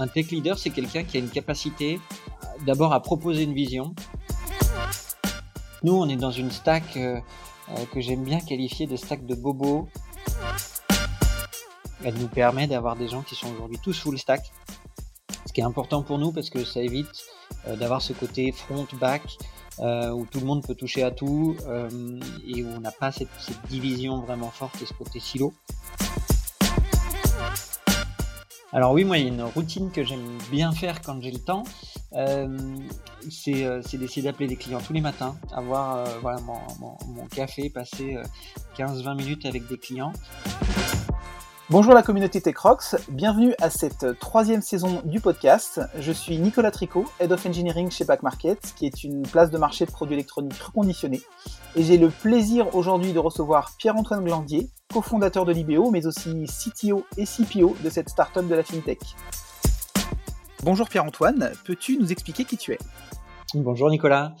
Un tech leader, c'est quelqu'un qui a une capacité d'abord à proposer une vision. Nous, on est dans une stack euh, euh, que j'aime bien qualifier de stack de bobo. Elle nous permet d'avoir des gens qui sont aujourd'hui tous full stack. Ce qui est important pour nous parce que ça évite euh, d'avoir ce côté front-back où tout le monde peut toucher à tout et où on n'a pas cette, cette division vraiment forte et ce côté silo. Alors oui, moi, il y a une routine que j'aime bien faire quand j'ai le temps. Euh, euh, c'est d'essayer d'appeler des clients tous les matins, avoir euh, voilà, mon, mon, café, passer 15-20 minutes avec des clients. Bonjour la communauté TechRox, bienvenue à cette troisième saison du podcast. Je suis Nicolas Tricot, Head of Engineering chez Back Market, qui est une place de marché de produits électroniques reconditionnés. Et j'ai le plaisir aujourd'hui de recevoir Pierre-Antoine Glandier, cofondateur de Libéo, mais aussi CTO et CPO de cette startup de la FinTech. Bonjour Pierre-Antoine, peux-tu nous expliquer qui tu es? Bonjour Nicolas.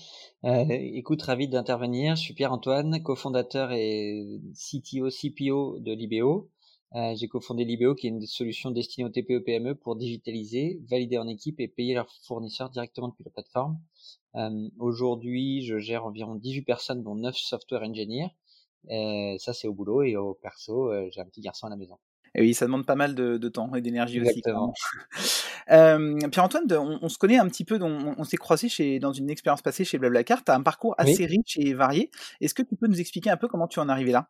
Euh, écoute, ravi d'intervenir. Je suis Pierre-Antoine, cofondateur et CTO, CPO de Libéo. Euh, j'ai cofondé Libéo, qui est une solution destinée aux TPE PME pour digitaliser, valider en équipe et payer leurs fournisseurs directement depuis la plateforme. Euh, Aujourd'hui, je gère environ 18 personnes, dont 9 software engineers. Euh, ça, c'est au boulot et au perso, euh, j'ai un petit garçon à la maison. Et oui, ça demande pas mal de, de temps et d'énergie aussi. euh, Pierre-Antoine, on, on, se connaît un petit peu, on, on s'est croisé chez, dans une expérience passée chez Blablacar. Tu as un parcours assez riche et varié. Est-ce que tu peux nous expliquer un peu comment tu en es arrivé là?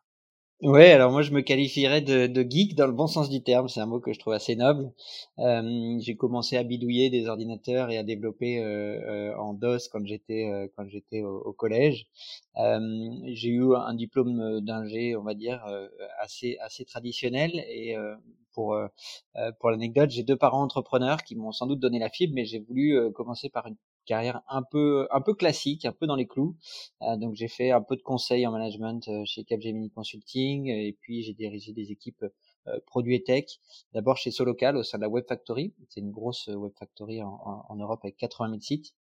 Ouais, alors moi je me qualifierais de, de, geek dans le bon sens du terme. C'est un mot que je trouve assez noble. Euh, j'ai commencé à bidouiller des ordinateurs et à développer euh, euh, en DOS quand j'étais euh, quand j'étais au, au, collège. Euh, j'ai eu un diplôme d'ingé, on va dire assez assez traditionnel et pour pour l'anecdote, j'ai deux parents entrepreneurs qui m'ont sans doute donné la fibre, mais j'ai voulu commencer par une carrière un peu un peu classique, un peu dans les clous. Euh, donc j'ai fait un peu de conseil en management euh, chez Capgemini Consulting et puis j'ai dirigé des équipes euh, produits et tech. D'abord chez Solocal au sein de la Web Factory, c'est une grosse Web Factory en, en, Europe avec 80 000 sites.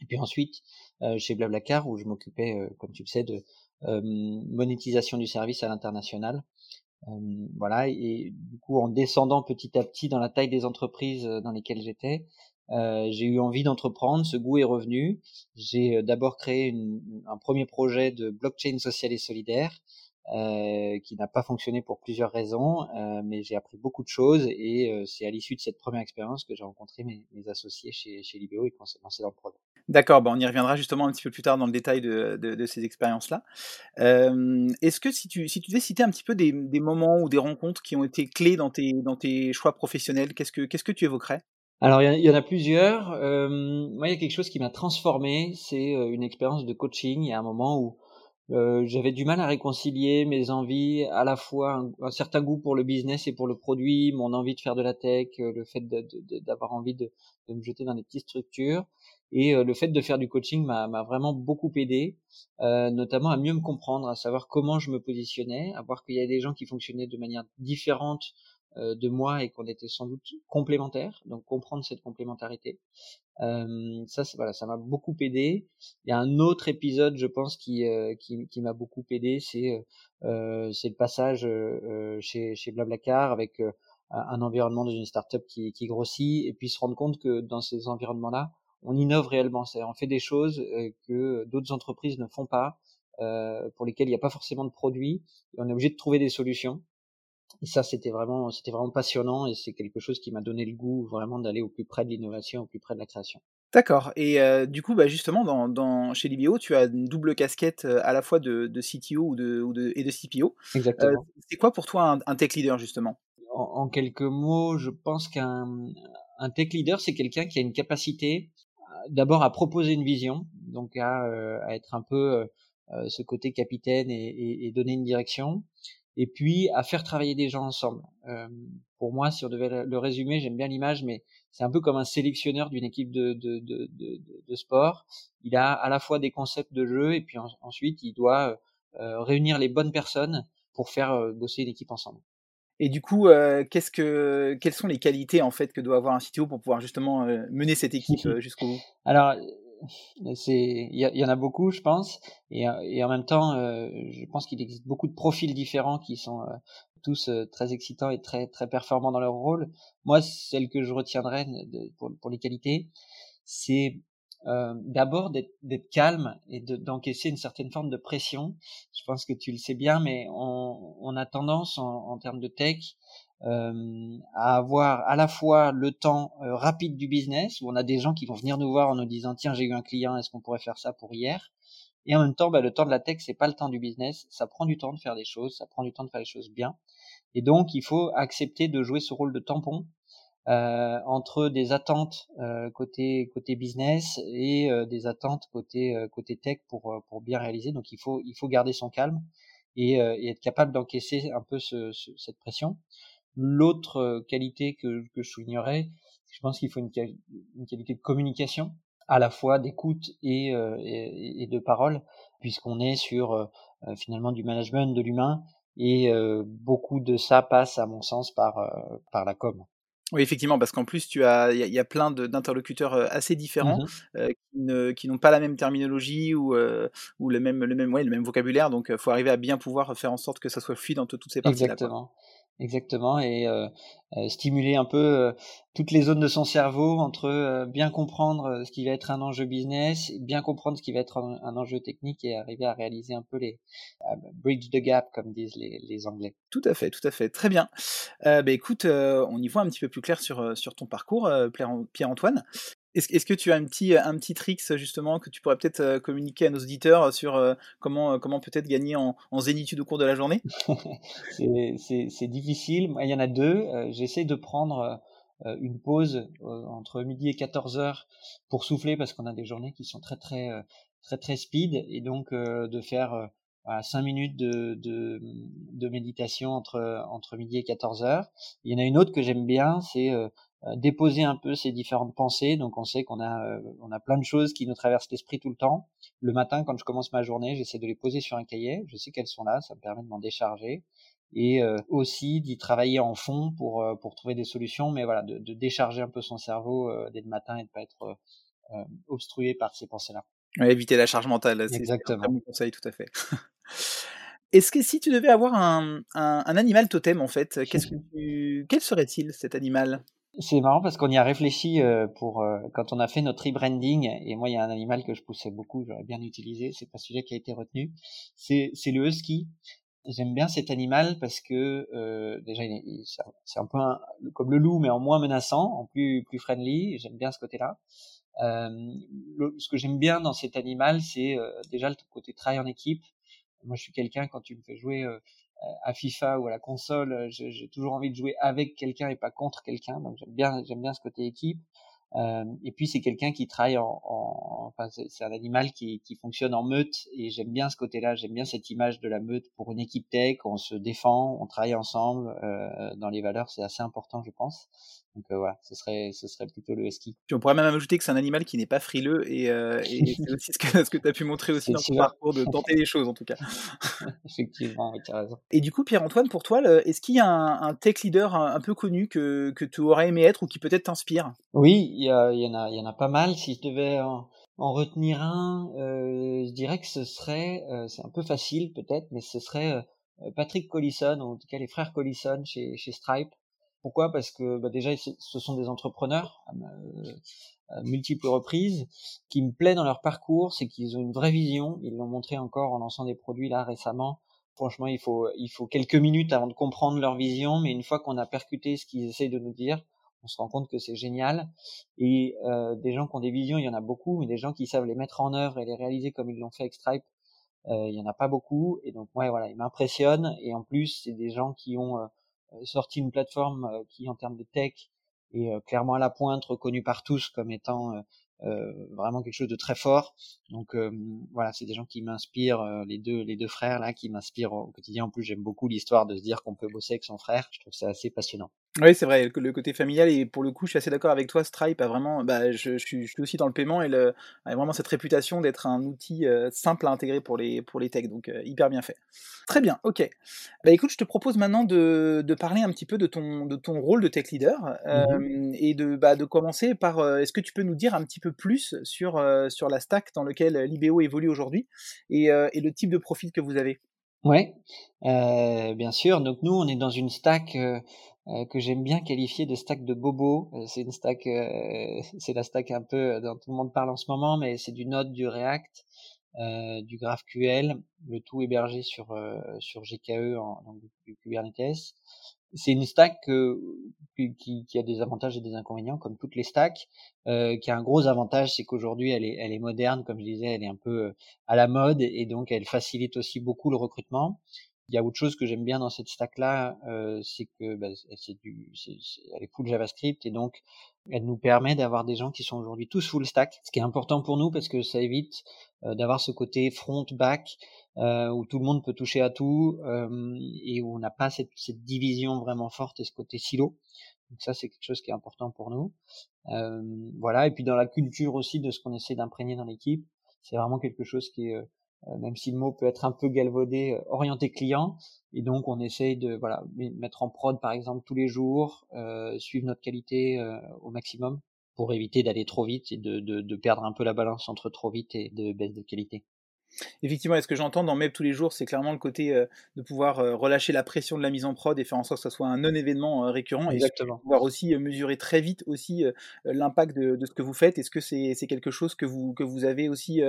Et puis ensuite chez Blablacar où je m'occupais, comme tu le sais, de monétisation du service à l'international. voilà, et du coup, en descendant petit à petit dans la taille des entreprises dans lesquelles j'étais, euh, j'ai eu envie d'entreprendre, ce goût est revenu. J'ai euh, d'abord créé une, un premier projet de blockchain social et solidaire euh, qui n'a pas fonctionné pour plusieurs raisons, euh, mais j'ai appris beaucoup de choses et euh, c'est à l'issue de cette première expérience que j'ai rencontré mes, mes, associés chez, chez Libéo et qu'on s'est lancé dans le projet. D'accord, bon, on y reviendra justement un petit peu plus tard dans le détail de, de, de ces expériences-là. Est-ce que si tu, si tu devais citer un petit peu des, des, moments ou des rencontres qui ont été clés dans tes, dans tes choix professionnels, que, qu'est-ce que tu évoquerais? Alors il y, en a plusieurs. Euh, moi, il y a quelque chose qui m'a transformé, c'est euh, une expérience de coaching. Il y a un moment où euh, j'avais du mal à réconcilier mes envies, à la fois un, certain goût pour le business et pour le produit, mon envie de faire de la tech, euh, le fait d'avoir envie de, me jeter dans des petites structures. Et euh, le fait de faire du coaching m'a vraiment beaucoup aidé, notamment à mieux me comprendre, à savoir comment je me positionnais, à voir qu'il y a des gens qui fonctionnaient de manière différente de moi et qu'on était sans doute complémentaires, donc comprendre cette complémentarité. Euh, ça, voilà, ça m'a beaucoup aidé. Il y a un autre épisode, je pense, qui euh, qui, qui m'a beaucoup aidé, c'est euh, c'est le passage chez chez Blablacar avec un environnement dans une startup qui qui grossit et puis se rendre compte que dans ces environnements-là, on innove réellement, c'est-à-dire on fait des choses que d'autres entreprises ne font pas, pour lesquelles il n'y a pas forcément de produits, et on est obligé de trouver des solutions. Et ça, c'était vraiment, c'était vraiment passionnant et c'est quelque chose qui m'a donné le goût vraiment d'aller au plus près de l'innovation, au plus près de la création. D'accord. Et euh, du coup, bah justement, dans, dans, chez Libio, tu as une double casquette euh, à la fois de, de CTO ou de, ou de, et de CPO. Exactement. Euh, c'est quoi pour toi un, un tech leader, justement? En, en, quelques mots, je pense qu'un un tech leader, c'est quelqu'un qui a une capacité d'abord à proposer une vision, donc à, à être un peu ce côté capitaine et, et, et donner une direction et puis à faire travailler des gens ensemble. Euh, pour moi, si on devait le résumer, j'aime bien l'image, mais c'est un peu comme un sélectionneur d'une équipe de, de, de, de, de sport. Il a à la fois des concepts de jeu et puis ensuite il doit euh, réunir les bonnes personnes pour faire euh, bosser l'équipe ensemble. Et du coup, euh, qu'est-ce que, quelles sont les qualités en fait que doit avoir un CTO pour pouvoir justement euh, mener cette équipe euh, jusqu'au bout? Alors, c'est il y, en a beaucoup je pense et, en même temps euh, je pense qu'il existe beaucoup de profils différents qui sont euh, tous très excitants et très très performants dans leur rôle. Moi, celle que je retiendrai pour, pour les qualités, c'est euh, d'abord d'être calme et d'encaisser une certaine forme de pression. Je pense que tu le sais bien, mais on, a tendance en, en, termes de tech euh, à avoir à la fois le temps euh, rapide du business, où on a des gens qui vont venir nous voir en nous disant tiens j'ai eu un client, est-ce qu'on pourrait faire ça pour hier? Et en même temps, bah, le temps de la tech c'est pas le temps du business, ça prend du temps de faire des choses, ça prend du temps de faire les choses bien. Et donc il faut accepter de jouer ce rôle de tampon euh, entre des attentes euh, côté côté business et euh, des attentes côté côté tech pour pour bien réaliser. Donc il faut il faut garder son calme et, et être capable d'encaisser un peu ce, cette pression. L'autre qualité que, que je soulignerais, je pense qu'il faut une, une, qualité de communication, à la fois d'écoute et, et, et, de parole, puisqu'on est sur finalement du management de l'humain et beaucoup de ça passe à mon sens par par la com. Oui, effectivement, parce qu'en plus, tu as, il y, a plein d'interlocuteurs assez différents mmh qui, n'ont pas la même terminologie ou, ou le même, le même, ouais, le même vocabulaire. Donc, il faut arriver à bien pouvoir faire en sorte que ça soit fluide entre toutes ces parties-là. Exactement. Exactement, et euh, euh, stimuler un peu euh, toutes les zones de son cerveau entre bien comprendre ce qui va être un enjeu business, bien comprendre ce qui va être un, enjeu technique et arriver à réaliser un peu les bridge the gap comme disent les, Anglais. Tout à fait, tout à fait, très bien. bah écoute, on y voit un petit peu plus clair sur sur ton parcours, Pierre-Antoine. Est-ce que tu as un petit, un petit justement que tu pourrais peut-être euh, communiquer à nos auditeurs sur euh, comment, euh, comment peut-être gagner en, en, zénitude au cours de la journée? C'est difficile. Il y en a deux. J'essaie de prendre une pause entre midi et 14 heures pour souffler parce qu'on a des journées qui sont très très très très speed et donc de faire à 5 minutes de, de, de, méditation entre, entre midi et 14 heures. Il y en a une autre que j'aime bien, c'est euh, déposer un peu ces différentes pensées. Donc on sait qu'on a euh, on a plein de choses qui nous traversent l'esprit tout le temps. Le matin, quand je commence ma journée, j'essaie de les poser sur un cahier. Je sais qu'elles sont là, ça me permet de m'en décharger et euh, aussi d'y travailler en fond pour pour trouver des solutions. Mais voilà, de, de décharger un peu son cerveau dès le matin et de pas être obstrué par ces pensées-là. Ouais, éviter la charge mentale, c'est un bon conseil, tout à fait. Est-ce que si tu devais avoir un, un, un animal totem, en fait, qu'est-ce que tu... quel serait-il cet animal? C'est marrant parce qu'on y a réfléchi euh, pour euh, quand on a fait notre rebranding et moi il y a un animal que je poussais beaucoup, j'aurais bien utilisé, c'est pas celui qui a été retenu. C'est c'est le husky. J'aime bien cet animal parce que euh, déjà c'est un peu comme le loup mais en moins menaçant, en plus plus friendly. J'aime bien ce côté-là. ce que j'aime bien dans cet animal, c'est déjà le côté travail en équipe. Moi, je suis quelqu'un quand tu me fais jouer à FIFA ou à la console, euh, j'ai toujours envie de jouer avec quelqu'un et pas contre quelqu'un. Donc j'aime bien, j'aime bien ce côté équipe. Euh, et puis c'est quelqu'un qui travaille en, en enfin c'est un animal qui, qui fonctionne en meute et j'aime bien ce côté-là, j'aime bien cette image de la meute pour une équipe tech, on se défend, on travaille ensemble euh, dans les valeurs, c'est assez important je pense. Donc euh, voilà, ce serait, ce serait plutôt le husky. on pourrait même ajouter que c'est un animal qui n'est pas frileux et, euh, et c'est aussi ce que, ce que tu as pu montrer aussi dans ton parcours de tenter les choses en tout cas. Effectivement, tu as raison. Et du coup, Pierre-Antoine, pour toi, est-ce qu'il y a un, tech leader un, peu connu que, que tu aurais aimé être ou qui peut-être t'inspire? Oui, il y, a, y, en a, y en a pas mal. Si je devais en, en retenir un, euh, je dirais que ce serait, c'est un peu facile peut-être, mais ce serait Patrick Collison, ou en tout cas les frères Collison chez, chez Stripe. Pourquoi? Parce que bah déjà, ce sont des entrepreneurs à multiples reprises. qui me plaît dans leur parcours, c'est qu'ils ont une vraie vision. Ils l'ont montré encore en lançant des produits là récemment. Franchement, il faut, quelques minutes avant de comprendre leur vision, mais une fois qu'on a percuté ce qu'ils essayent de nous dire, on se rend compte que c'est génial. Et euh, des gens qui ont des visions, il y en a beaucoup, mais des gens qui savent les mettre en œuvre et les réaliser comme ils l'ont fait avec Stripe, euh, il y en a pas beaucoup. Et donc, ouais, voilà, ils m'impressionnent. Et en plus, c'est des gens qui ont euh, euh, sorti une plateforme euh, qui, en termes de tech, est euh, clairement à la pointe, reconnue par tous comme étant vraiment quelque chose de très fort. Donc voilà, c'est des gens qui m'inspirent, les deux les deux frères là, qui m'inspirent au quotidien. En plus, j'aime beaucoup l'histoire de se dire qu'on peut bosser avec son frère. Je trouve ça assez passionnant. Oui, c'est vrai, le côté familial, et pour le coup, je suis assez d'accord avec toi, Stripe a vraiment, bah, je, je, suis, je, suis, aussi dans le paiement, et le, a vraiment cette réputation d'être un outil euh, simple à intégrer pour les, pour les techs, donc euh, hyper bien fait. Très bien, ok. Bah écoute, je te propose maintenant de, de parler un petit peu de ton, de ton rôle de tech leader, mmh euh, et de, bah, de commencer par, est-ce que tu peux nous dire un petit peu plus sur, sur la stack dans lequel l'IBO évolue aujourd'hui, et, et le type de profil que vous avez? Ouais, euh, bien sûr. Donc nous, on est dans une stack euh, euh, que j'aime bien qualifier de stack de bobo. c'est une stack, c'est la stack un peu dont tout le monde parle en ce moment, mais c'est du Node, du React, du GraphQL, le tout hébergé sur sur GKE en donc du Kubernetes c'est une stack qui, a des avantages et des inconvénients comme toutes les stacks. Euh, qui a un gros avantage, c'est qu'aujourd'hui elle est, elle est moderne, comme je disais, elle est un peu euh, à la mode et donc elle facilite aussi beaucoup le recrutement. Il y a autre chose que j'aime bien dans cette stack là, euh, c'est que bah, c'est du, elle est full JavaScript et donc elle nous permet d'avoir des gens qui sont aujourd'hui tous full stack, ce qui est important pour nous parce que ça évite euh, d'avoir ce côté front back euh, où tout le monde peut toucher à tout euh, et où on n'a pas cette, cette, division vraiment forte et ce côté silo. Donc ça, c'est quelque chose qui est important pour nous. Euh, voilà. Et puis dans la culture aussi de ce qu'on essaie d'imprégner dans l'équipe, c'est vraiment quelque chose qui est, euh, même si le mot peut être un peu galvaudé, euh, orienté client. Et donc on essaye de voilà mettre en prod par exemple tous les jours, suivre notre qualité au maximum pour éviter d'aller trop vite et de, de, de, perdre un peu la balance entre trop vite et de baisse de qualité. Effectivement, et ce que j'entends dans Meb tous les jours, c'est clairement le côté euh, de pouvoir euh, relâcher la pression de la mise en prod et faire en sorte que ce soit un non-événement euh, récurrent Exactement. et pouvoir aussi mesurer très vite aussi l'impact de, de, ce que vous faites. Est-ce que c'est quelque chose que vous, que vous avez aussi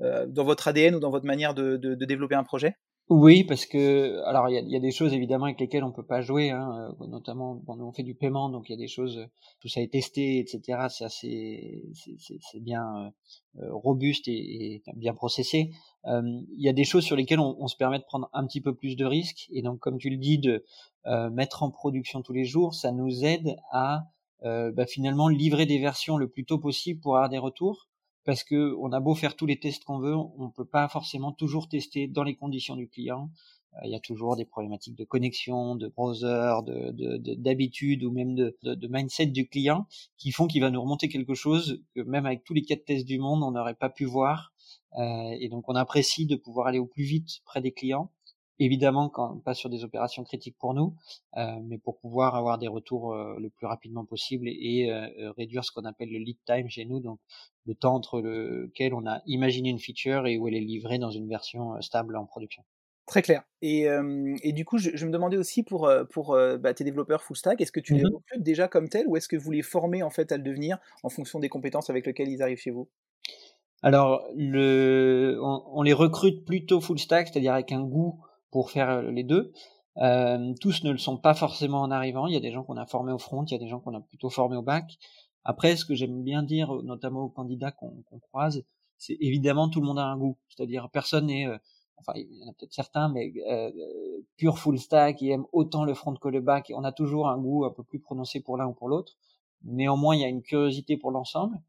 dans votre ADN ou dans votre manière de, de développer un projet? Oui, parce que alors il y a, des choses évidemment avec lesquelles on peut pas jouer, hein, euh, notamment bon, on fait du paiement, donc il y a des choses, tout ça est testé, etc. C'est assez, c'est bien euh, robuste et, bien processé. Euh, il y a des choses sur lesquelles on, se permet de prendre un petit peu plus de risques, et donc comme tu le dis, de euh, mettre en production tous les jours, ça nous aide à bah, finalement livrer des versions le plus tôt possible pour avoir des retours parce que on a beau faire tous les tests qu'on veut, on peut pas forcément toujours tester dans les conditions du client. Euh, il y a toujours des problématiques de connexion, de browser, de d'habitude ou même de, de, mindset du client qui font qu'il va nous remonter quelque chose que même avec tous les cas de tests du monde, on n'aurait pas pu voir. Euh, et donc on apprécie de pouvoir aller au plus vite près des clients évidemment quand pas sur des opérations critiques pour nous, euh, mais pour pouvoir avoir des retours euh, le plus rapidement possible et, euh, réduire ce qu'on appelle le lead time chez nous, donc le temps entre lequel on a imaginé une feature et où elle est livrée dans une version stable en production. Très clair. Et, et du coup, je, me demandais aussi pour, pour bah, tes développeurs full stack, est-ce que tu les mm-hmm. recrutes déjà comme tels ou est-ce que vous les formez en fait à le devenir en fonction des compétences avec lesquelles ils arrivent chez vous? Alors, le, on, on, les recrute plutôt full stack, c'est-à-dire avec un goût pour faire euh, les deux. Euh, tous ne le sont pas forcément en arrivant. Il y a des gens qu'on a formés au front, il y a des gens qu'on a plutôt formés au bac. Après, ce que j'aime bien dire, notamment aux candidats qu'on croise, c'est évidemment tout le monde a un goût. C'est-à-dire personne n'est, euh, enfin il y en a peut-être certains, mais euh, pur full stack, qui aiment autant le front que le bac. On a toujours un goût un peu plus prononcé pour l'un ou pour l'autre. Néanmoins, il y a une curiosité pour l'ensemble.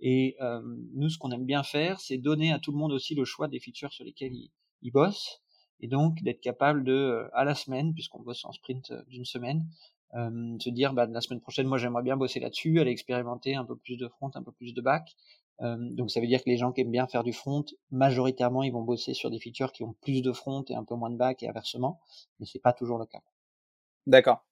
Et euh, nous, ce qu'on aime bien faire, c'est donner à tout le monde aussi le choix des features sur lesquelles ils il bossent et donc d'être capable de, euh, à la semaine, puisqu'on bosse en sprint euh, d'une semaine, euh, se dire bah, la semaine prochaine, moi j'aimerais bien bosser là-dessus, aller expérimenter un peu plus de front, un peu plus de back. Euh, donc ça veut dire que les gens qui aiment bien faire du front, majoritairement ils vont bosser sur des features qui ont plus de front et un peu moins de back et inversement, mais c'est pas toujours le cas. D'accord.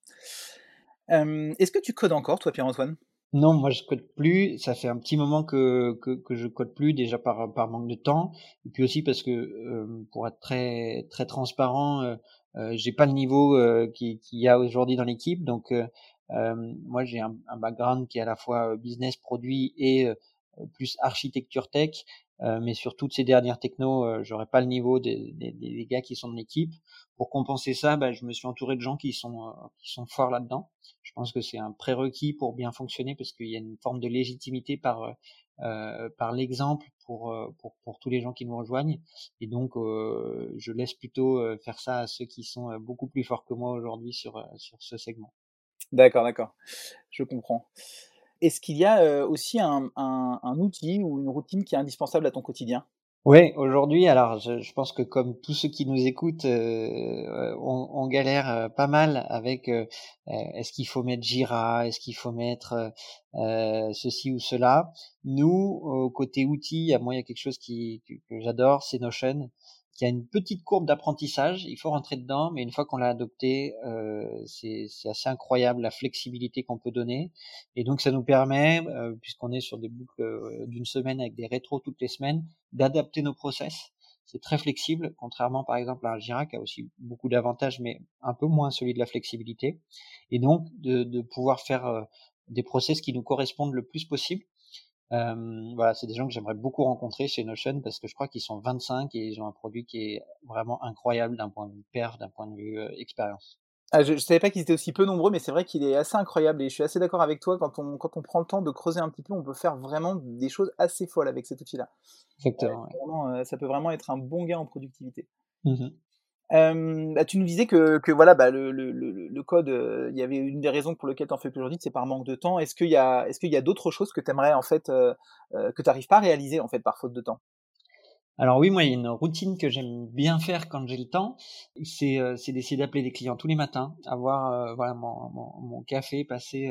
Euh, Est-ce que tu codes encore, toi, Pierre-Antoine? Non, moi je code plus. Ça fait un petit moment que, que, que je code plus, déjà par, par manque de temps, et puis aussi parce que euh, pour être très très transparent, euh, euh j'ai pas le niveau euh, qu'il y a aujourd'hui dans l'équipe. Donc moi j'ai un, un, background qui est à la fois business, produit et plus architecture tech, mais sur toutes ces dernières technos, j'aurais pas le niveau des, des, des, gars qui sont dans l'équipe. Pour compenser ça, bah, je me suis entouré de gens qui sont qui sont forts là-dedans. Je pense que c'est un prérequis pour bien fonctionner parce qu'il y a une forme de légitimité par euh, euh par l'exemple pour, euh, pour pour tous les gens qui nous rejoignent et donc euh, je laisse plutôt faire ça à ceux qui sont beaucoup plus forts que moi aujourd'hui sur sur ce segment. D'accord, d'accord, je comprends. Est-ce qu'il y a aussi un, outil ou une routine qui est indispensable à ton quotidien? Oui, aujourd'hui, alors je, pense que comme tous ceux qui nous écoutent, euh, on, galère pas mal avec euh, est-ce qu'il faut mettre Jira, est-ce qu'il faut mettre ceci ou cela? Nous, au côté outils, moi il y a quelque chose qui, que, que j'adore, c'est Notion il y a une petite courbe d'apprentissage, il faut rentrer dedans, mais une fois qu'on l'a adopté, euh, c'est assez incroyable la flexibilité qu'on peut donner. Et donc ça nous permet, euh, puisqu'on est sur des boucles euh, d'une semaine avec des rétros toutes les semaines, d'adapter nos process. c'est très flexible, contrairement par exemple à un Jira qui a aussi beaucoup d'avantages, mais un peu moins celui de la flexibilité. Et donc de, pouvoir faire des process qui nous correspondent le plus possible. Euh, voilà, c'est des gens que j'aimerais beaucoup rencontrer chez Notion parce que je crois qu'ils sont 25 et ils ont un produit qui est vraiment incroyable d'un point de vue perf, d'un point de vue euh, expérience. Ah, je, ne savais pas qu'ils étaient aussi peu nombreux, mais c'est vrai qu'il est assez incroyable et je suis assez d'accord avec toi. Quand on, quand on prend le temps de creuser un petit peu, on peut faire vraiment des choses assez folles avec cet outil-là. Exactement. Euh, ça peut vraiment être un bon gain en productivité. Mmh bah, tu nous disais que, que voilà, bah, le, le, le, code, il y avait une des raisons pour lesquelles tu en fais plus aujourd'hui, c'est par manque de temps. Est-ce qu'il y a, est-ce qu'il y a d'autres choses que tu en fait, que tu n'arrives pas à réaliser en fait par faute de temps? Alors oui, moi, il y a une routine que j'aime bien faire quand j'ai le temps, c'est euh, d'essayer d'appeler des clients tous les matins, avoir euh, voilà mon, mon, café, passer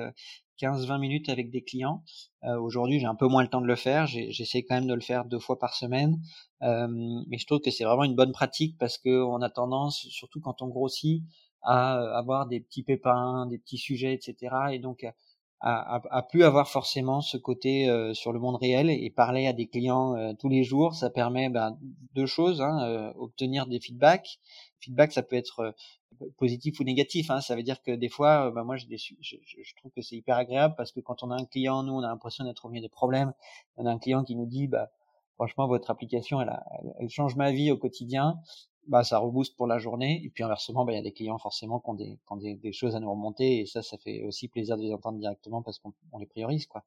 15-20 euh, minutes avec des clients. Aujourd'hui, j'ai un peu moins le temps de le faire, j'essaie quand même de le faire deux fois par semaine, mais je trouve que c'est vraiment une bonne pratique parce qu'on a tendance, surtout quand on grossit, à avoir des petits pépins, des petits sujets, etc. Et donc à, à, plus avoir forcément ce côté euh, sur le monde réel et parler à des clients euh, tous les jours, ça permet ben, deux choses hein, euh, obtenir des feedbacks. Feedback, ça peut être positif ou négatif. Hein, ça veut dire que des fois, ben moi, je, je, je, trouve que c'est hyper agréable parce que quand on a un client, nous, on a l'impression d'être au milieu des problèmes. On a un client qui nous dit, bah, franchement, votre application, elle, elle change ma vie au quotidien bah, ça rebooste pour la journée. Et puis inversement, bah, il y a des clients forcément qui ont, des, qui ont des, choses à nous remonter. Et ça, ça fait aussi plaisir de les entendre directement parce qu'on les priorise. quoi.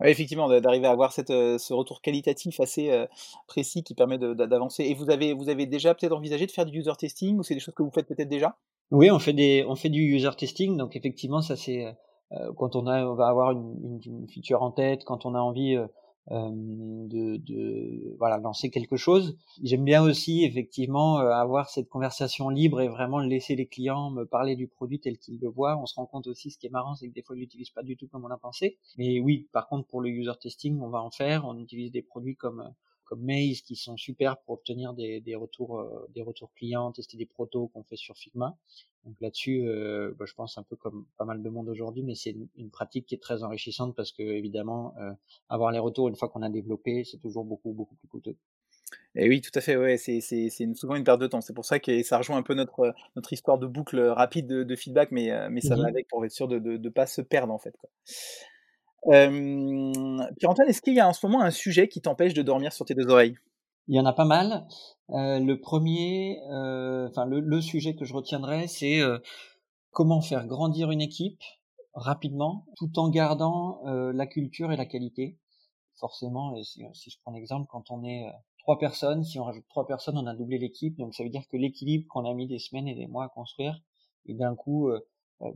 Oui, effectivement, d'arriver à avoir euh, ce retour qualitatif assez euh, précis qui permet d'avancer. Et vous avez, vous avez déjà peut-être envisagé de faire du user testing ou c'est des choses que vous faites peut-être déjà? Oui, on fait, des, on fait du user testing. Donc effectivement, ça c'est euh, quand on, va avoir une, une, feature en tête, quand on a envie de, de, voilà lancer quelque chose. J'aime bien aussi effectivement euh, avoir cette conversation libre et vraiment laisser les clients me parler du produit tel qu'ils le voient. On se rend compte aussi, ce qui est marrant, c'est que des fois ils l'utilisent pas du tout comme on a pensé. Mais oui, par contre pour le user testing, on va en faire. On utilise des produits comme comme Maze qui sont super pour obtenir des, des retours euh, des retours clients, tester des protos qu'on fait sur Figma. Donc là-dessus, euh, bah, je pense un peu comme pas mal de monde aujourd'hui, mais c'est une, pratique qui est très enrichissante parce que évidemment, euh, avoir les retours une fois qu'on a développé, c'est toujours beaucoup beaucoup plus coûteux. Et oui, tout à fait, ouais, c'est, c'est, c'est souvent une perte de temps. C'est pour ça que ça rejoint un peu notre, notre histoire de boucle rapide de, feedback, mais, euh, mais ça va mmh avec pour être sûr de ne pas se perdre en fait. Quoi. Pierre-Antoine, est-ce qu'il y a en ce moment un sujet qui t'empêche de dormir sur tes deux oreilles? Il y en a pas mal. Euh, le premier, euh, enfin le, sujet que je retiendrai, c'est euh, comment faire grandir une équipe rapidement, tout en gardant la culture et la qualité. Forcément, et si, je prends l'exemple, quand on est trois personnes, si on rajoute trois personnes, on a doublé l'équipe, donc ça veut dire que l'équilibre qu'on a mis des semaines et des mois à construire, et d'un coup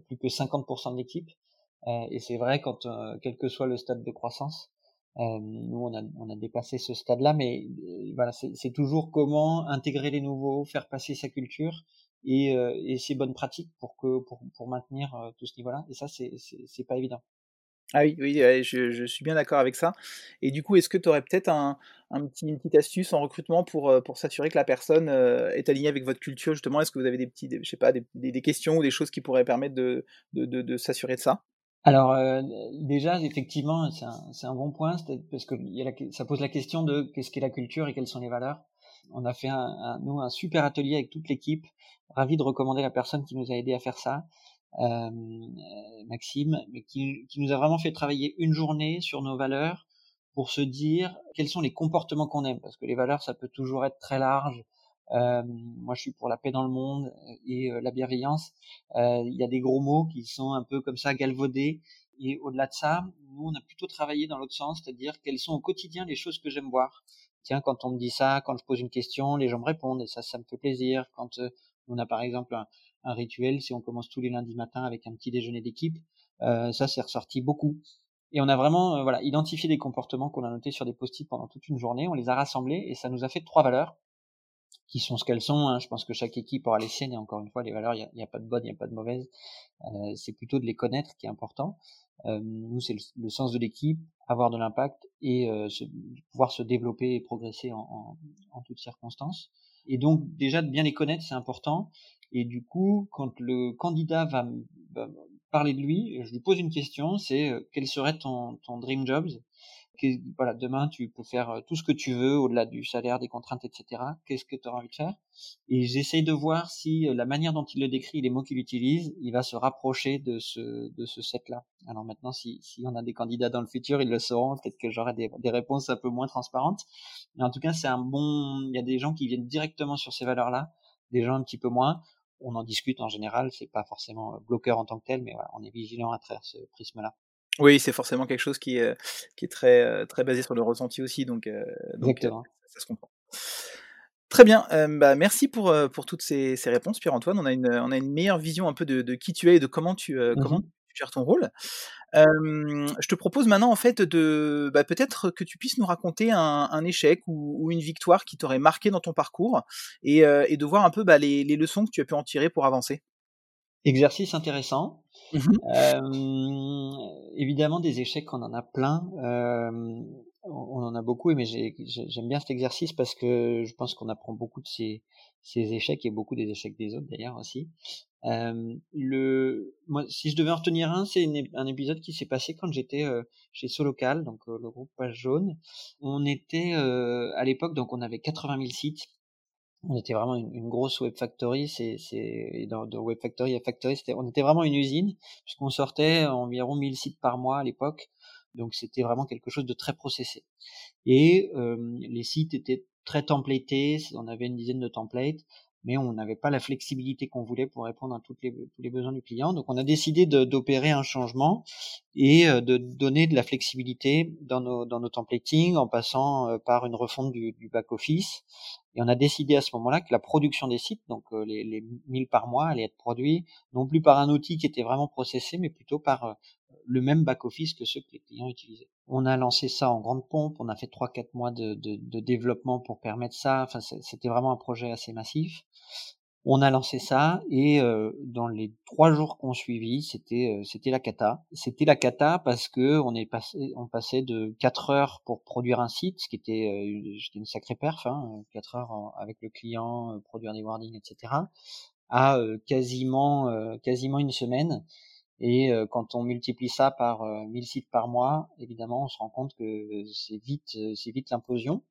plus que 50% de l'équipe. Et c'est vrai quand, quel que soit le stade de croissance, euh, nous, on a, dépassé ce stade-là, mais euh, voilà, c'est toujours comment intégrer les nouveaux, faire passer sa culture et, euh, ses bonnes pratiques pour que pour, maintenir tout ce niveau-là. Et ça, c'est pas évident. Ah oui, oui, je, suis bien d'accord avec ça. Et du coup, est-ce que tu aurais peut-être un, petit, une petite astuce en recrutement pour, s'assurer que la personne est alignée avec votre culture justement? Est-ce que vous avez des petits, je sais pas, des, questions ou des choses qui pourraient permettre de s'assurer de ça? Alors euh, déjà, effectivement, c'est un, un, bon point parce que ça pose la question de qu'est-ce qu'est la culture et quelles sont les valeurs. On a fait un, nous un super atelier avec toute l'équipe. Ravi de recommander la personne qui nous a aidé à faire ça, euh, Maxime, mais qui, qui nous a vraiment fait travailler une journée sur nos valeurs pour se dire quels sont les comportements qu'on aime parce que les valeurs ça peut toujours être très large euh, moi, je suis pour la paix dans le monde et euh, la bienveillance. Euh, il y a des gros mots qui sont un peu comme ça galvaudés. Et au-delà de ça, nous, on a plutôt travaillé dans l'autre sens, c'est-à-dire quelles sont au quotidien les choses que j'aime voir. Tiens, quand on me dit ça, quand je pose une question, les gens me répondent et ça, ça me fait plaisir. Quand on a par exemple un, rituel, si on commence tous les lundis matins avec un petit déjeuner d'équipe, euh, ça, c'est ressorti beaucoup. Et on a vraiment voilà identifié des comportements qu'on a notés sur des post-it pendant toute une journée. On les a rassemblés et ça nous a fait trois valeurs qui sont ce qu'elles sont. Hein. Je pense que chaque équipe aura les siennes et encore une fois, les valeurs, il n'y a, pas de bonne, il n'y a pas de mauvaise. Euh, c'est plutôt de les connaître qui est important. Euh, nous, c'est le, sens de l'équipe, avoir de l'impact et euh, se, pouvoir se développer et progresser en, en, en, toutes circonstances. Et donc déjà de bien les connaître, c'est important. Et du coup, quand le candidat va, va, parler de lui, je lui pose une question, c'est euh, quel serait ton, ton dream jobs? Voilà, demain tu peux faire euh, tout ce que tu veux au-delà du salaire, des contraintes, etc. Qu'est-ce que tu auras envie de faire? Et j'essaye de voir si euh, la manière dont il le décrit, les mots qu'il utilise, il va se rapprocher de ce de ce set-là. Alors maintenant, si on a des candidats dans le futur, ils le sauront. Peut-être que j'aurai des, des réponses un peu moins transparentes. Mais en tout cas, c'est un bon. Il y a des gens qui viennent directement sur ces valeurs-là, des gens un petit peu moins on en discute en général, c'est pas forcément bloqueur en tant que tel, mais voilà, on est vigilant à travers ce prisme-là. Oui, c'est forcément quelque chose qui, est, qui est très, très basé sur le ressenti aussi, donc, donc ça, se comprend. Très bien, bah, merci pour, pour toutes ces, réponses, Pierre-Antoine. On, a une, on a une meilleure vision un peu de, qui tu es et de comment tu, comment tu gères ton rôle. je te propose maintenant en fait de bah, peut-être que tu puisses nous raconter un, échec ou, une victoire qui t'aurait marqué dans ton parcours et, et de voir un peu bah, les, les, leçons que tu as pu en tirer pour avancer. Exercice intéressant. Mmh évidemment, des échecs, on en a plein. on en a beaucoup, mais j'aime bien cet exercice parce que je pense qu'on apprend beaucoup de ces, échecs et beaucoup des échecs des autres d'ailleurs aussi. moi, si je devais en retenir un, c'est un épisode qui s'est passé quand j'étais chez Solocal, donc le groupe Page Jaune. On était à l'époque, donc on avait 80 000 sites on était vraiment une, grosse web factory. C'est, c'est dans, de web factory à factory, c'était, on était vraiment une usine puisqu'on sortait environ 1000 sites par mois à l'époque. Donc c'était vraiment quelque chose de très processé. Et euh, les sites étaient très templatés. On avait une dizaine de templates mais on n'avait pas la flexibilité qu'on voulait pour répondre à toutes les, tous les besoins du client. Donc on a décidé d'opérer un changement et euh, de donner de la flexibilité dans nos, dans nos templating en passant euh, par une refonte du, du back-office. Et on a décidé à ce moment-là que la production des sites, donc euh, les, les 1000 par mois, allait être produit non plus par un outil qui était vraiment processé, mais plutôt par le même back-office que ceux que les clients utilisaient. On a lancé ça en grande pompe, on a fait 3-4 mois de, de, de, développement pour permettre ça, enfin c'était vraiment un projet assez massif. On a lancé ça et euh, dans les trois jours qu'on suivit, c'était euh, c'était la cata. C'était la cata parce que on est passé on passait de 4 heures pour produire un site, ce qui était euh, une sacrée perf, hein, 4 heures avec le client, produire des wordings, etc., à quasiment quasiment une semaine. Et quand on multiplie ça par 1000 sites par mois, évidemment, on se rend compte que c'est vite, c'est vite l'implosion.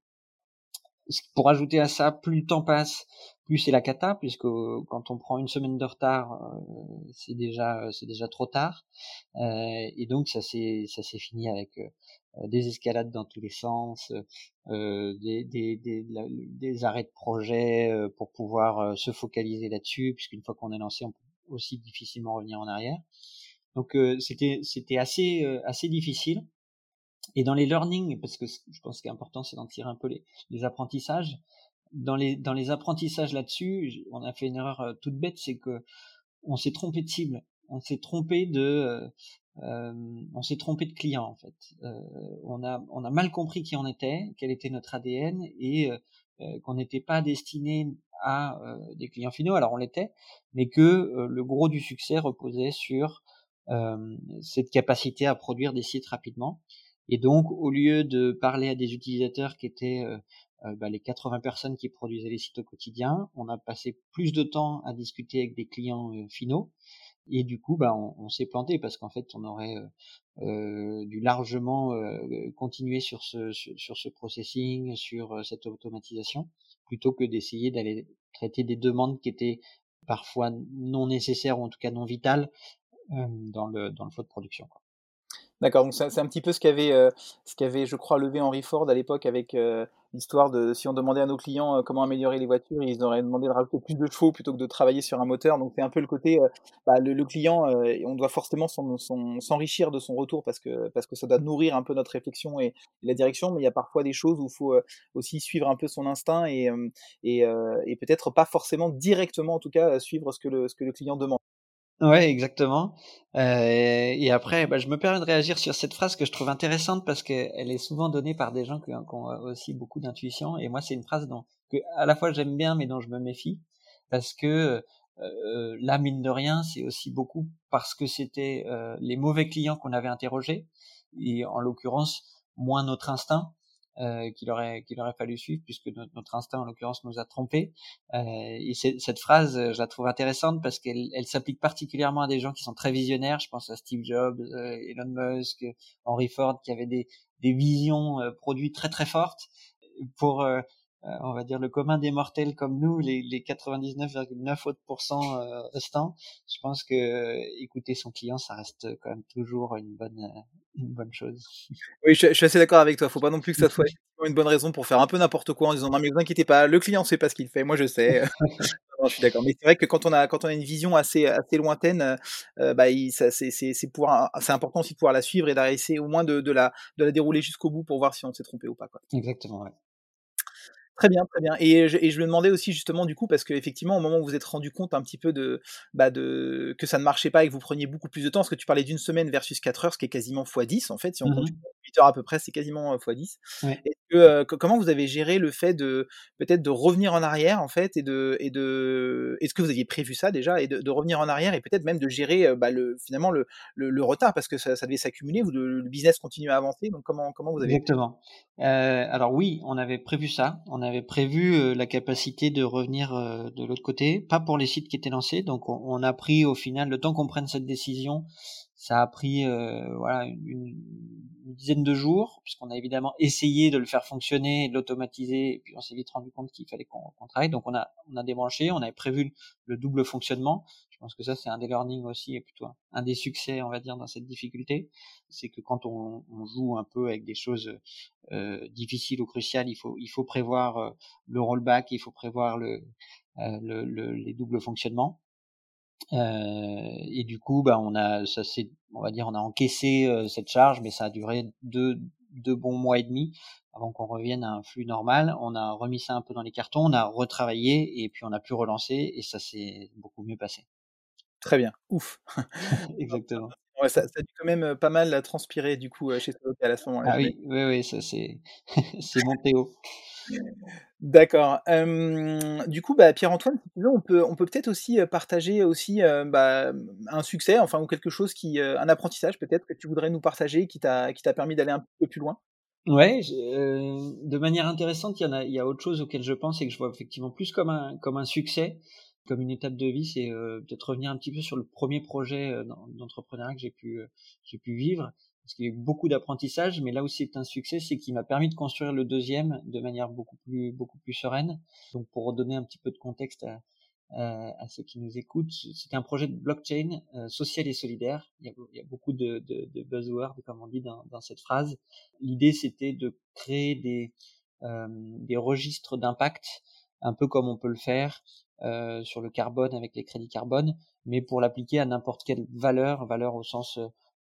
Pour ajouter à ça, plus le temps passe, plus c'est la cata, puisque quand on prend une semaine de retard, c'est déjà, c'est déjà trop tard. et donc ça s'est, ça s'est fini avec des escalades dans tous les sens, des, des, des, arrêts de projet pour pouvoir se focaliser là-dessus, puisqu'une fois qu'on est lancé, on peut aussi difficilement revenir en arrière. Donc euh, c'était c'était assez euh, assez difficile. Et dans les learnings, parce que je pense qu'il est important, c'est d'en tirer un peu les, les apprentissages. Dans les dans les apprentissages là-dessus, on a fait une erreur euh, toute bête, c'est que on s'est trompé de cible, on s'est trompé de euh, on s'est trompé de client en fait. Euh, on a on a mal compris qui on était, quel était notre ADN et qu'on n'était pas destiné à des clients finaux. Alors on l'était, mais que le gros du succès reposait sur euh, cette capacité à produire des sites rapidement. Et donc, au lieu de parler à des utilisateurs qui étaient euh, euh, bah, les 80 personnes qui produisaient les sites au quotidien, on a passé plus de temps à discuter avec des clients finaux. Et du coup, bah, on, s'est planté parce qu'en fait, on aurait euh, dû largement continuer sur ce, sur, ce processing, sur cette automatisation, plutôt que d'essayer d'aller traiter des demandes qui étaient parfois non nécessaires ou en tout cas non vitales dans le dans le flow de production. Quoi. D'accord, donc c'est un petit peu ce qu'avait, euh, ce qu'avait, je crois, levé Henry Ford à l'époque avec euh, l'histoire de si on demandait à nos clients euh, comment améliorer les voitures, ils auraient demandé de rajouter plus de chevaux plutôt que de travailler sur un moteur. Donc c'est un peu le côté, bah, le, client, on doit forcément s'enrichir de son retour parce que parce que ça doit nourrir un peu notre réflexion et, la direction. Mais il y a parfois des choses où il faut aussi suivre un peu son instinct et et, et peut-être pas forcément directement, en tout cas, suivre ce que le ce que le client demande. Ouais, exactement. Euh, et après, bah, je me permets de réagir sur cette phrase que je trouve intéressante parce qu'elle est souvent donnée par des gens qui, ont aussi beaucoup d'intuition. Et moi, c'est une phrase dont, que à la fois j'aime bien, mais dont je me méfie parce que euh, là, mine de rien, c'est aussi beaucoup parce que c'était euh, les mauvais clients qu'on avait interrogés et en l'occurrence moins notre instinct euh, qu'il aurait qu'il aurait fallu suivre puisque notre, instinct en l'occurrence nous a trompés. Euh, et cette phrase, je la trouve intéressante parce qu'elle elle, s'applique particulièrement à des gens qui sont très visionnaires. Je pense à Steve Jobs, euh, Elon Musk, Henry Ford, qui avaient des des visions produits très très fortes pour on va dire le commun des mortels comme nous, les, les 99,9 autres pourcents restants, je pense que écouter son client, ça reste quand même toujours une bonne, une bonne chose. Oui, je, je suis assez d'accord avec toi. Faut pas non plus que ça soit une bonne raison pour faire un peu n'importe quoi en disant non mais vous inquiétez pas, le client sait pas ce qu'il fait, moi je sais. je suis d'accord. Mais c'est vrai que quand on a quand on a une vision assez assez lointaine, euh, bah c'est c'est c'est c'est important aussi de pouvoir la suivre et d'essayer au moins de, de la de la dérouler jusqu'au bout pour voir si on s'est trompé ou pas. Quoi. Exactement. Ouais. Très bien, très bien. Et je, et je me demandais aussi justement du coup parce qu'effectivement au moment où vous êtes rendu compte un petit peu de, bah de que ça ne marchait pas et que vous preniez beaucoup plus de temps, parce que tu parlais d'une semaine versus 4 heures, ce qui est quasiment x10 en fait, si on mmh compte 8 heures à peu près, c'est quasiment x10. Ouais. Que, euh, comment vous avez géré le fait de peut-être de revenir en arrière en fait et de et de est-ce que vous aviez prévu ça déjà et de, de revenir en arrière et peut-être même de gérer euh, bah, le finalement le, le, le, retard parce que ça, ça devait s'accumuler, le, le business continue à avancer, donc comment comment vous avez Exactement. Euh, alors oui, on avait prévu ça, on avait prévu euh, la capacité de revenir euh, de l'autre côté, pas pour les sites qui étaient lancés. Donc on, a pris au final le temps qu'on prenne cette décision, ça a pris euh, voilà une, dizaine de jours, puisqu'on a évidemment essayé de le faire fonctionner, de l'automatiser, et puis on s'est vite rendu compte qu'il fallait qu'on travaille. Donc on a on a débranché, on avait prévu le double fonctionnement. Je pense que ça c'est un des learnings aussi, et plutôt un des succès on va dire dans cette difficulté, c'est que quand on, on, joue un peu avec des choses euh, difficiles ou cruciales, il faut il faut prévoir euh, le rollback, il faut prévoir le, euh, le, le les doubles fonctionnements. Euh, et du coup, bah, on a, ça on va dire, on a encaissé euh, cette charge, mais ça a duré deux, deux bons mois et demi avant qu'on revienne à un flux normal. On a remis ça un peu dans les cartons, on a retravaillé et puis on a pu relancer et ça s'est beaucoup mieux passé. Très bien, ouf. Exactement. Ouais, ça, ça, a dû quand même pas mal transpirer du coup chez Solocal à ce moment-là. Ah oui, oui, oui, ça c'est, c'est mon Théo. D'accord. Euh, du coup, bah, Pierre-Antoine, on peut, on peut peut-être aussi partager aussi bah, un succès, enfin ou quelque chose qui, un apprentissage peut-être que tu voudrais nous partager, qui t'a, qui t'a permis d'aller un peu plus loin? Ouais, de manière intéressante, il y en a, il y a autre chose auquel je pense et que je vois effectivement plus comme un, comme un succès, comme une étape de vie, c'est euh, peut-être revenir un petit peu sur le premier projet d'entrepreneuriat que j'ai pu, j'ai pu vivre parce qu'il y a eu beaucoup d'apprentissage, mais là où c'est un succès, c'est qu'il m'a permis de construire le deuxième de manière beaucoup plus beaucoup plus sereine. Donc pour redonner un petit peu de contexte à, à, ceux qui nous écoutent, c'était un projet de blockchain euh, social et solidaire. Il y a, il y a beaucoup de, de, de, buzzwords, comme on dit dans, dans cette phrase. L'idée, c'était de créer des euh, des registres d'impact, un peu comme on peut le faire euh, sur le carbone avec les crédits carbone, mais pour l'appliquer à n'importe quelle valeur, valeur au sens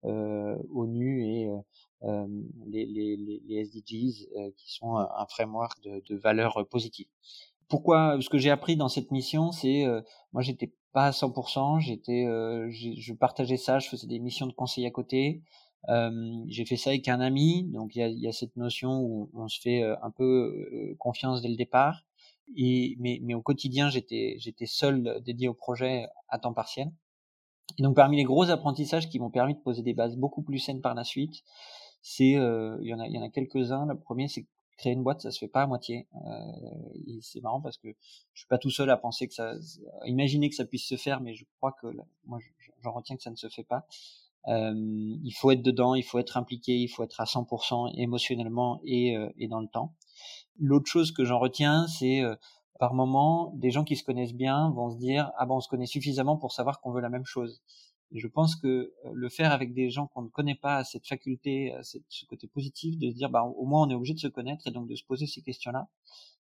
euh, ONU et euh, euh, les, les, les, SDGs qui sont un framework de, de valeurs positives. Pourquoi ce que j'ai appris dans cette mission c'est moi j'étais pas à 100% j'étais je partageais ça je faisais des missions de conseil à côté euh, j'ai fait ça avec un ami donc il y a, y a, cette notion où on se fait un peu confiance dès le départ et mais, mais au quotidien j'étais seul dédié au projet à temps partiel et donc parmi les gros apprentissages qui m'ont permis de poser des bases beaucoup plus saines par la suite, c'est euh, il y en a a quelques-uns. Le premier c'est créer une boîte, ça se fait pas à moitié. Euh, c'est marrant parce que je suis pas tout seul à penser que ça, à imaginer que ça puisse se faire, mais je crois que moi j'en retiens que ça ne se fait pas. Euh, il faut être dedans, il faut être impliqué, il faut être à 100% émotionnellement et, euh, et dans le temps. L'autre chose que j'en retiens, c'est euh, par moment, des gens qui se connaissent bien vont se dire ah ben on se connaît suffisamment pour savoir qu'on veut la même chose. Je pense que euh, le faire avec des gens qu'on ne connaît pas, cette faculté, ce côté positif de se dire bah au moins on est obligé de se connaître et donc de se poser ces questions-là.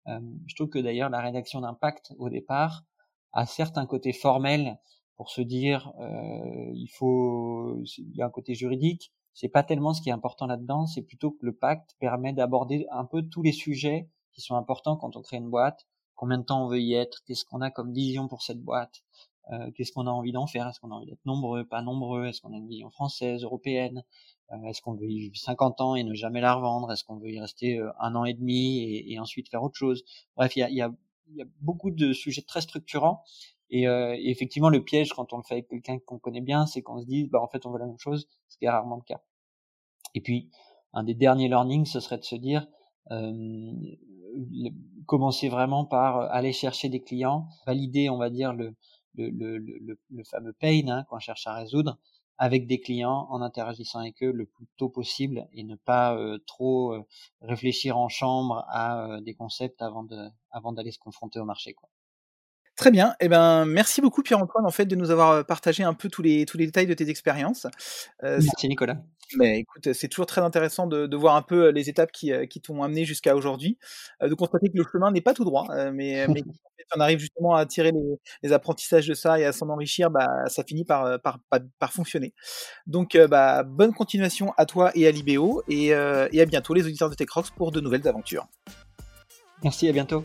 Euh, je trouve que d'ailleurs la rédaction d'impact au départ a certes un côté formel pour se dire euh, il faut il y a un côté juridique, c'est pas tellement ce qui est important là-dedans, c'est plutôt que le pacte permet d'aborder un peu tous les sujets qui sont importants quand on crée une boîte, combien de temps on veut y être, qu'est-ce qu'on a comme vision pour cette boîte, euh, qu'est-ce qu'on a envie d'en faire, est-ce qu'on a envie d'être nombreux, pas nombreux, est-ce qu'on a une vision française, européenne, euh, est-ce qu'on veut y vivre 50 ans et ne jamais la revendre, est-ce qu'on veut y rester euh, un an et demi et, et, ensuite faire autre chose. Bref, il y a, y, a, y a, beaucoup de sujets très structurants et, euh, et, effectivement le piège quand on le fait avec quelqu'un qu'on connaît bien, c'est qu'on se dit bah en fait on veut la même chose, ce qui est rarement le cas. Et puis un des derniers learnings, ce serait de se dire euh, commencer vraiment par euh, aller chercher des clients, valider, on va dire, le, le, fameux pain hein, qu'on cherche à résoudre, avec des clients en interagissant avec eux le plus tôt possible et ne pas trop réfléchir en chambre à des concepts avant de avant d'aller se confronter au marché quoi. Très bien. Eh ben, merci beaucoup Pierre-Antoine en fait de nous avoir partagé un peu tous les tous les détails de tes expériences. merci Nicolas. Mais écoute, c'est toujours très intéressant de, de, voir un peu les étapes qui, qui t'ont amené jusqu'à aujourd'hui, de constater que le chemin n'est pas tout droit, mais, mais on arrive justement à tirer les, les, apprentissages de ça et à s'en enrichir, bah, ça finit par, par, par, fonctionner. Donc, bah, bonne continuation à toi et à Libéo, et, et à bientôt les auditeurs de TechRox pour de nouvelles aventures. Merci, à bientôt.